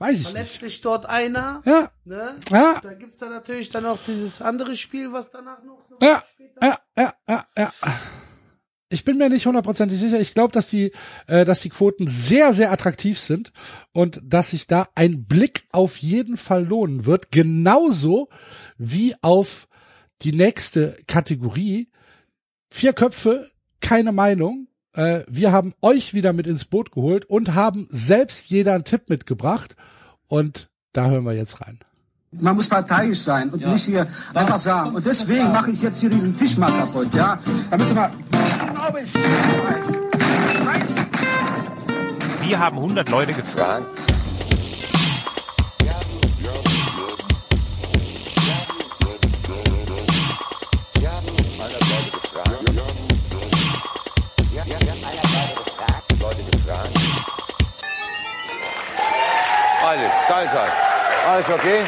Weiß ich Verletzt nicht. sich dort einer, Ja, ne? Ja. Da gibt's dann natürlich dann auch dieses andere Spiel, was danach noch, noch ja, ja, ja, ja, ja. Ich bin mir nicht hundertprozentig sicher. Ich glaube, dass die, äh, dass die Quoten sehr, sehr attraktiv sind und dass sich da ein Blick auf jeden Fall lohnen wird. Genauso wie auf die nächste Kategorie. Vier Köpfe, keine Meinung. Äh, wir haben euch wieder mit ins Boot geholt und haben selbst jeder einen Tipp mitgebracht. Und da hören wir jetzt rein. Man muss parteiisch sein und nicht hier einfach sagen. Und deswegen mache ich jetzt hier diesen Tisch mal kaputt, ja? Damit du mal. Glaube ich. Scheiße. Wir haben 100 Leute gefragt. Okay?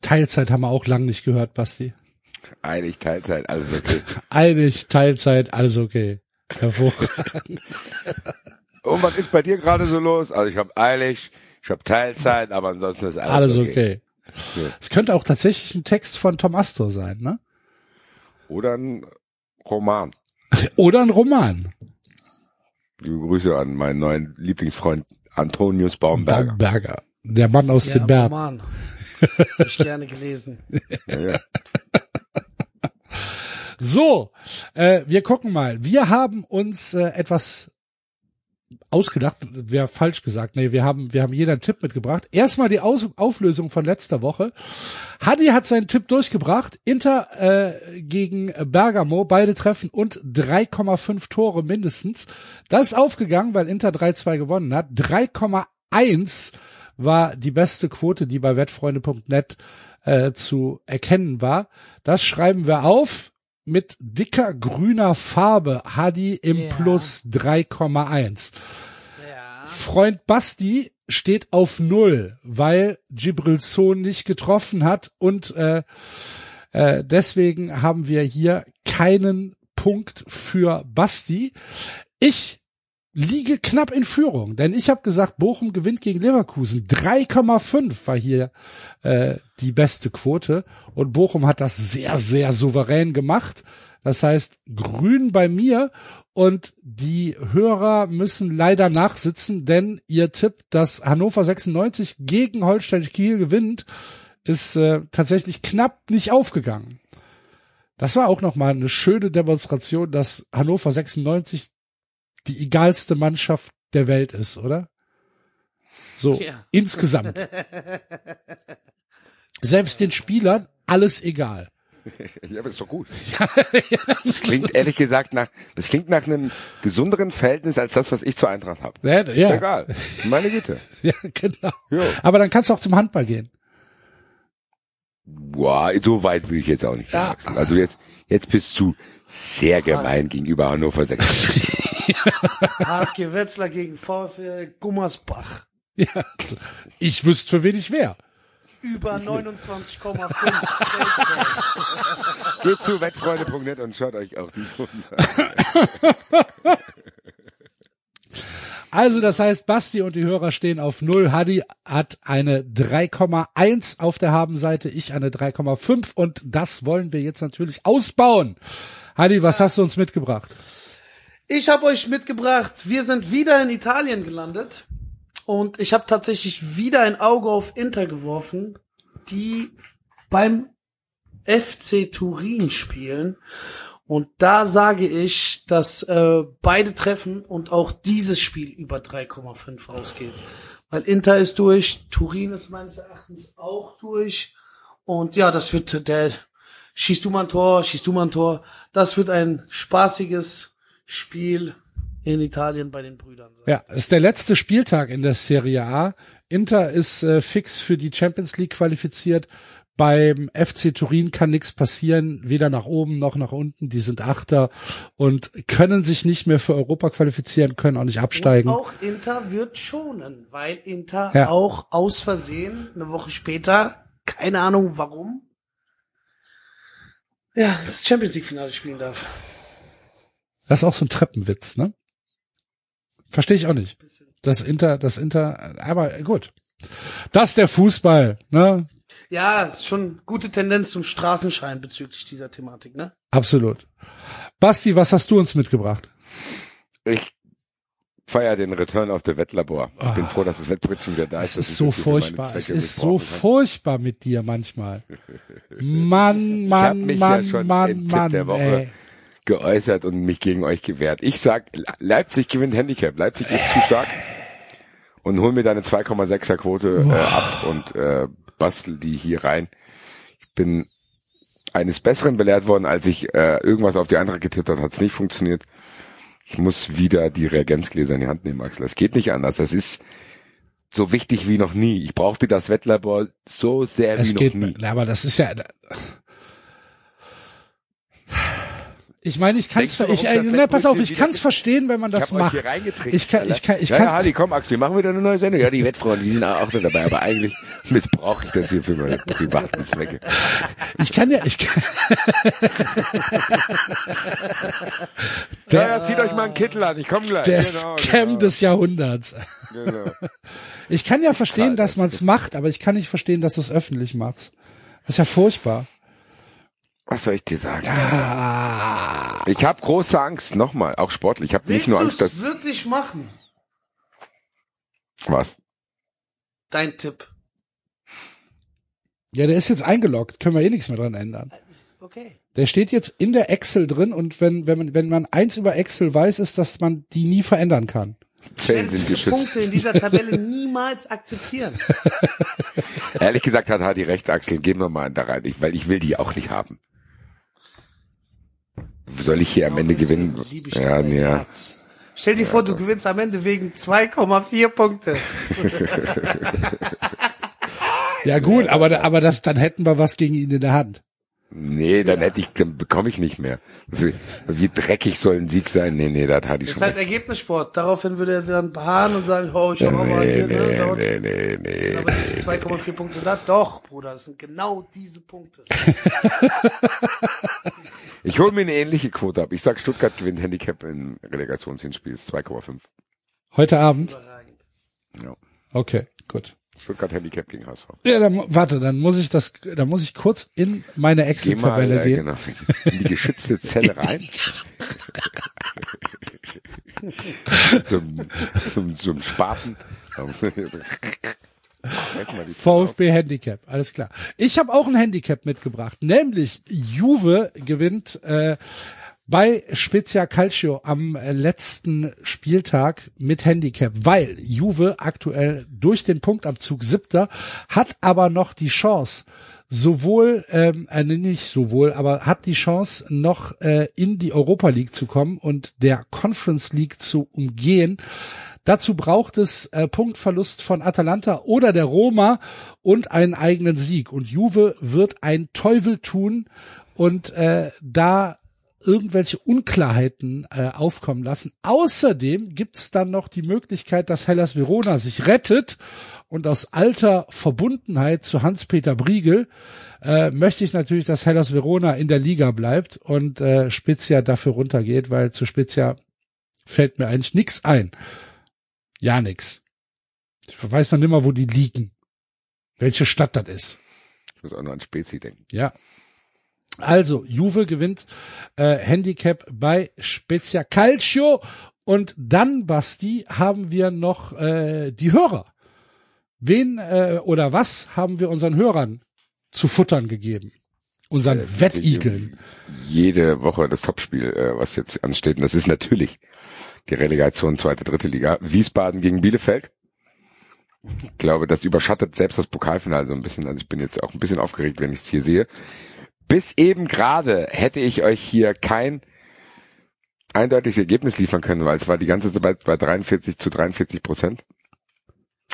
Teilzeit haben wir auch lang nicht gehört, Basti. Eilig Teilzeit, alles okay. <laughs> Eilig, Teilzeit, alles okay. Hervorragend. <laughs> Und was ist bei dir gerade so los? Also ich habe eilig, ich habe Teilzeit, aber ansonsten ist alles, Alles okay. okay. Es könnte auch tatsächlich ein Text von Tom Astor sein, ne? Oder ein Roman. <laughs> Oder ein Roman. Liebe Grüße an meinen neuen Lieblingsfreund Antonius Baumberger. Baumberger. Der Mann aus Ja, den Bergen. Roman. Hab ich gerne gelesen. <laughs> Ja, ja. So, äh, wir gucken mal. Wir haben uns äh, etwas ausgedacht, wäre falsch gesagt. Nee, wir haben, wir haben jeder einen Tipp mitgebracht. Erstmal die Aus Auflösung von letzter Woche. Hadi hat seinen Tipp durchgebracht. Inter äh, gegen Bergamo, beide treffen und 3,5 Tore mindestens. Das ist aufgegangen, weil Inter 3-2 gewonnen hat. 3,1 war die beste Quote, die bei wettfreunde.net äh, zu erkennen war. Das schreiben wir auf mit dicker grüner Farbe. Hadi im Ja. Plus 3,1. Freund Basti steht auf Null, weil Gibrilson nicht getroffen hat und äh, äh, deswegen haben wir hier keinen Punkt für Basti. Ich liege knapp in Führung, denn ich habe gesagt, Bochum gewinnt gegen Leverkusen. 3,5 war hier äh, die beste Quote und Bochum hat das sehr, sehr souverän gemacht. Das heißt, grün bei mir und die Hörer müssen leider nachsitzen, denn ihr Tipp, dass Hannover 96 gegen Holstein Kiel gewinnt, ist äh, tatsächlich knapp nicht aufgegangen. Das war auch nochmal eine schöne Demonstration, dass Hannover 96 die egalste Mannschaft der Welt ist, oder? So, Ja. <laughs> insgesamt. Selbst den Spielern alles egal. <laughs> Ja, aber ist doch gut. <laughs> Das klingt ehrlich gesagt nach, das klingt nach einem gesünderen Verhältnis als das, was ich zur Eintracht habe. Ja, ja. Egal. Meine Güte. Ja, genau. Ja. Aber dann kannst du auch zum Handball gehen. Boah, so weit will ich jetzt auch nicht. gehen, Axel. Also jetzt, jetzt bist du sehr gemein gegenüber Hannover 96. HSG Wetzlar gegen VfL Gummersbach. Ja. Ich wüsste, für wen ich wäre. Über 29,5. Geht zu wettfreunde.net und schaut euch auch die Runden an. Also das heißt, Basti und die Hörer stehen auf null. Hadi hat eine 3,1 auf der Habenseite, ich eine 3,5 und das wollen wir jetzt natürlich ausbauen. Hadi, was hast du uns mitgebracht? Ich habe euch mitgebracht, wir sind wieder in Italien gelandet und ich habe tatsächlich wieder ein Auge auf Inter geworfen, die beim FC Turin spielen. Und da sage ich, dass äh, beide treffen und auch dieses Spiel über 3,5 ausgeht. Weil Inter ist durch, Turin ist meines Erachtens auch durch. Und ja, das wird der schießt du mal ein Tor, schießt du mal ein Tor. Das wird ein spaßiges Spiel in Italien bei den Brüdern sein. Ja, ist der letzte Spieltag in der Serie A. Inter ist äh, fix für die Champions League qualifiziert. Beim FC Turin kann nichts passieren, weder nach oben noch nach unten. Die sind Achter und können sich nicht mehr für Europa qualifizieren, können auch nicht absteigen. Und auch Inter wird schonen, weil Inter Ja. auch aus Versehen eine Woche später, keine Ahnung warum, ja, das Champions League Finale spielen darf. Das ist auch so ein Treppenwitz, ne? Verstehe ich auch nicht. Das Inter, das Inter, aber gut. Das ist der Fußball, ne? Ja, ist schon gute Tendenz zum Straßenschein bezüglich dieser Thematik, ne? Absolut. Basti, was hast du uns mitgebracht? Ich feier den Return of the Wettlabor. Ich bin froh, dass das Wettbrötchen wieder da Ah. Es ist. ist so furchtbar. Es ist so furchtbar mit dir manchmal. Mann, Ich hab Mann, mich Mann, ja schon Mann, Mann, der Woche ey. Geäußert und mich gegen euch gewehrt. Ich sag, Le- Leipzig gewinnt Handicap. Leipzig ist zu stark und hol mir deine 2,6er Quote äh, ab und äh, bastel die hier rein. Ich bin eines Besseren belehrt worden, als ich äh, irgendwas auf die andere getippt habe, hat es nicht funktioniert. Ich muss wieder die Reagenzgläser in die Hand nehmen, Axel. Das geht nicht anders. Das ist so wichtig wie noch nie. Ich brauchte das Wettlabor so sehr wie Es noch geht, nie. aber das ist ja, ich meine, ich kann es, ich, äh, das ne, pass auf, ich kann es verstehen, wenn man das macht. Ich kann, ich kann, ich ja, kann, ja, Hardy, komm, Axel, wir machen wieder eine neue Sendung. Ja, die Wettfrauen, die sind auch noch dabei, aber eigentlich missbrauche ich das hier für meine privaten Zwecke. ich kann ja, ich kann, Ja, ja, zieht euch mal einen Kittel an, ich komme gleich. der genau, Scam genau, des Jahrhunderts. genau. Ich kann ja verstehen, dass das man es macht, aber ich kann nicht verstehen, dass du es öffentlich machst. Das ist ja furchtbar. Was soll ich dir sagen? Ich habe große Angst, nochmal, auch sportlich. Ich habe nicht Willst nur du Angst, es dass... wirklich machen? Was? Dein Tipp. Ja, der ist jetzt eingeloggt, können wir eh nichts mehr dran ändern. Okay. Der steht jetzt in der Excel drin und wenn, wenn man, wenn man eins über Excel weiß, ist, dass man die nie verändern kann. Zellen sind geschützt. Punkte in dieser Tabelle niemals akzeptieren. <laughs> Ehrlich gesagt hat Hardy recht, Axel, gehen wir mal da rein, ich, weil ich will die auch nicht haben. Soll ich hier am Ende gewinnen? Ja, ja. Stell dir vor, du gewinnst am Ende wegen 2,4 Punkte. <laughs> Ja gut, aber, aber das, dann hätten wir was gegen ihn in der Hand. Nee, dann hätte ich, dann bekomme ich nicht mehr. Also, wie dreckig soll ein Sieg sein? Nee, nee, das hatte ich Das ist schon. halt Ergebnissport. Daraufhin würde er dann beharren und sagen, oh, ich habe auch mal Nee, hier, ne, nee, dort. nee, nee, nee, sind aber nicht 2,4 Punkte da. Doch, Bruder, das sind genau diese Punkte. <laughs> Ich hole mir eine ähnliche Quote ab. Ich sag, Stuttgart gewinnt Handicap im Relegationshinspiel. ist 2,5. Heute Abend? Überragend. Ja. Okay, gut. Stuttgart Handicap gegen HSV. Ja, dann, warte, dann muss ich das, dann muss ich kurz in meine Excel-Tabelle äh, gehen. genau, in die geschützte Zelle rein. zum, zum, zum Spaten. VfB Handicap, alles klar. Ich habe auch ein Handicap mitgebracht, nämlich Juve gewinnt äh, bei Spezia Calcio am äh, letzten Spieltag mit Handicap, weil Juve aktuell durch den Punktabzug siebter hat aber noch die Chance, sowohl, ähm, äh, nicht sowohl, aber hat die Chance noch äh, in die Europa League zu kommen und der Conference League zu umgehen. Dazu braucht es äh, Punktverlust von Atalanta oder der Roma und einen eigenen Sieg. Und Juve wird ein Teufel tun und äh, da irgendwelche Unklarheiten äh, aufkommen lassen. Außerdem gibt es dann noch die Möglichkeit, dass Hellas Verona sich rettet und aus alter Verbundenheit zu Hans-Peter Briegel äh, möchte ich natürlich, dass Hellas Verona in der Liga bleibt und äh, Spezia dafür runtergeht, weil zu Spezia fällt mir eigentlich nix ein. Ja, nix. Ich weiß noch nimmer, wo die liegen. Welche Stadt das ist. Ich muss auch noch an Spezi denken. Ja. Also, Juve gewinnt äh, Handicap bei Spezia Calcio. Und dann, Basti, haben wir noch äh, die Hörer. Wen äh, oder was haben wir unseren Hörern zu futtern gegeben? Unseren Äh, Wettigeln. Jede Woche das Topspiel, äh, was jetzt ansteht. Und das ist natürlich die Relegation zweite, dritte Liga. Wiesbaden gegen Bielefeld. Ich glaube, das überschattet selbst das Pokalfinale so ein bisschen. Also ich bin jetzt auch ein bisschen aufgeregt, wenn ich es hier sehe. Bis eben gerade hätte ich euch hier kein eindeutiges Ergebnis liefern können, weil es war die ganze Zeit bei 43 zu 43 Prozent.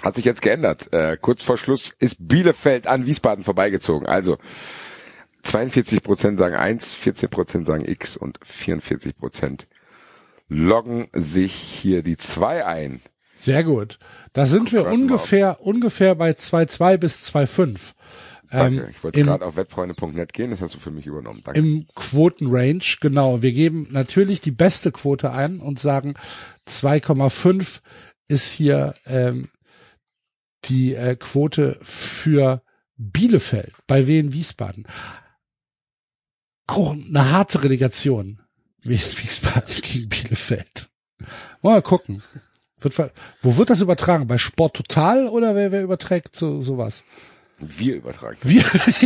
Hat sich jetzt geändert. Äh, kurz vor Schluss ist Bielefeld an Wiesbaden vorbeigezogen. Also 42 Prozent sagen 1, 14 Prozent sagen X und 44 Prozent loggen sich hier die 2 ein. Sehr gut. Da sind wir ungefähr ungefähr bei 2,2 bis 2,5. Danke. Ähm, ich wollte gerade auf wettfreunde.net gehen, das hast du für mich übernommen. Danke. im Quotenrange, genau. Wir geben natürlich die beste Quote ein und sagen 2,5 ist hier ähm, die äh, Quote für Bielefeld bei Wien Wiesbaden. Auch eine harte Relegation. Wien Wiesbaden <laughs> gegen Bielefeld. Mal gucken. Wird, wo wird das übertragen? Bei Sport Total oder wer, wer überträgt so sowas? Wir übertragen. Wir, <laughs>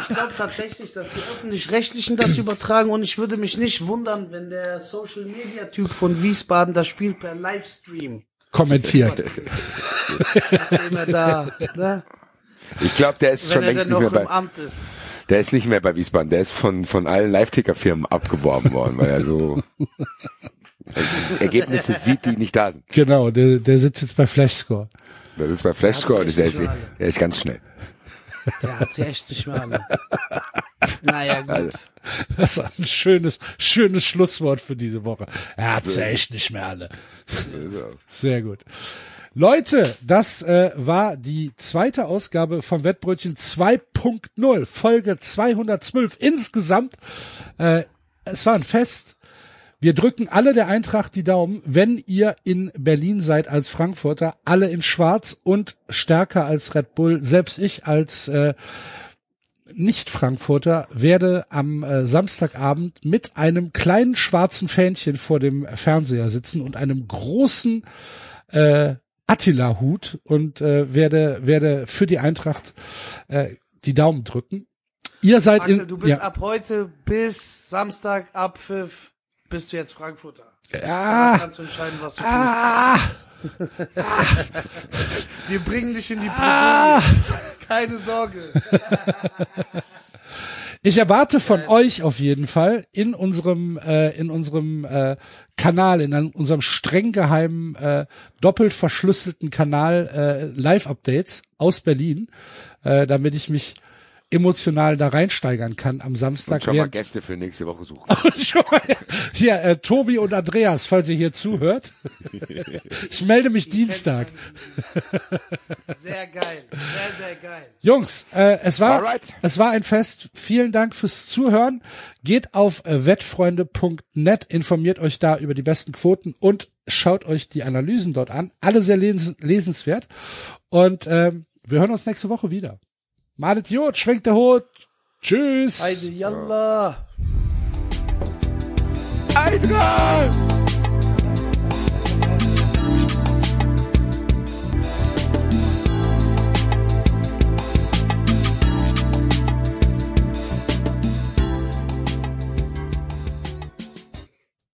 Ich glaube tatsächlich, dass die öffentlich-rechtlichen das übertragen und ich würde mich nicht wundern, wenn der Social Media Typ von Wiesbaden das spielt per Livestream. kommentiert. Er da, ne? Ich glaube, der ist wenn schon längst nicht noch mehr im bei, Amt ist. der ist nicht mehr bei Wiesbaden, der ist von, von allen Live-Ticker-Firmen abgeworben worden, weil er so <laughs> Ergebnisse sieht, die nicht da sind. Genau, der, der sitzt jetzt bei Flashscore. Das ist bei Flashscore, und der ist, der ist ganz schnell. Der hat sie echt nicht mehr alle. Naja, gut. Also, Das ist ein schönes, schönes Schlusswort für diese Woche. Er hat's ja echt nicht mehr alle. Sehr gut. Leute, das äh, war die zweite Ausgabe vom Wettbrötchen 2.0, Folge 212 insgesamt. Äh, es war ein Fest. Wir drücken alle der Eintracht die Daumen, wenn ihr in Berlin seid als Frankfurter, alle in Schwarz und stärker als Red Bull. Selbst ich als äh, nicht-Frankfurter werde am äh, Samstagabend mit einem kleinen schwarzen Fähnchen vor dem Fernseher sitzen und einem großen äh, Attila-Hut und äh, werde werde für die Eintracht äh, die Daumen drücken. Ihr seid Axel, in du bist ja, ab heute bis Samstag ab Pfiff bist du jetzt Frankfurter. Dann kannst du entscheiden, was du ah. <laughs> Wir bringen dich in die Ah. Keine Sorge. Ich erwarte von euch auf jeden Fall in unserem äh, in unserem äh, Kanal, in einem, unserem streng geheimen äh, doppelt verschlüsselten Kanal äh, Live-Updates aus Berlin, äh, damit ich mich emotional da reinsteigern kann am Samstag. und schon mal Gäste für nächste Woche suchen. <laughs> Hier, äh, Tobi und Andreas, falls ihr hier zuhört. <laughs> Ich melde mich Dienstag. Sehr geil. Sehr, sehr geil. Jungs, äh, es war Alright. es war ein Fest. Vielen Dank fürs Zuhören. Geht auf äh, wettfreunde.net, informiert euch da über die besten Quoten und Schaut euch die Analysen dort an. Alle sehr les lesenswert. Und ähm, wir hören uns nächste Woche wieder. Malet Jod, schwenkt der Hut. Tschüss. Heide, yalla. Eintracht!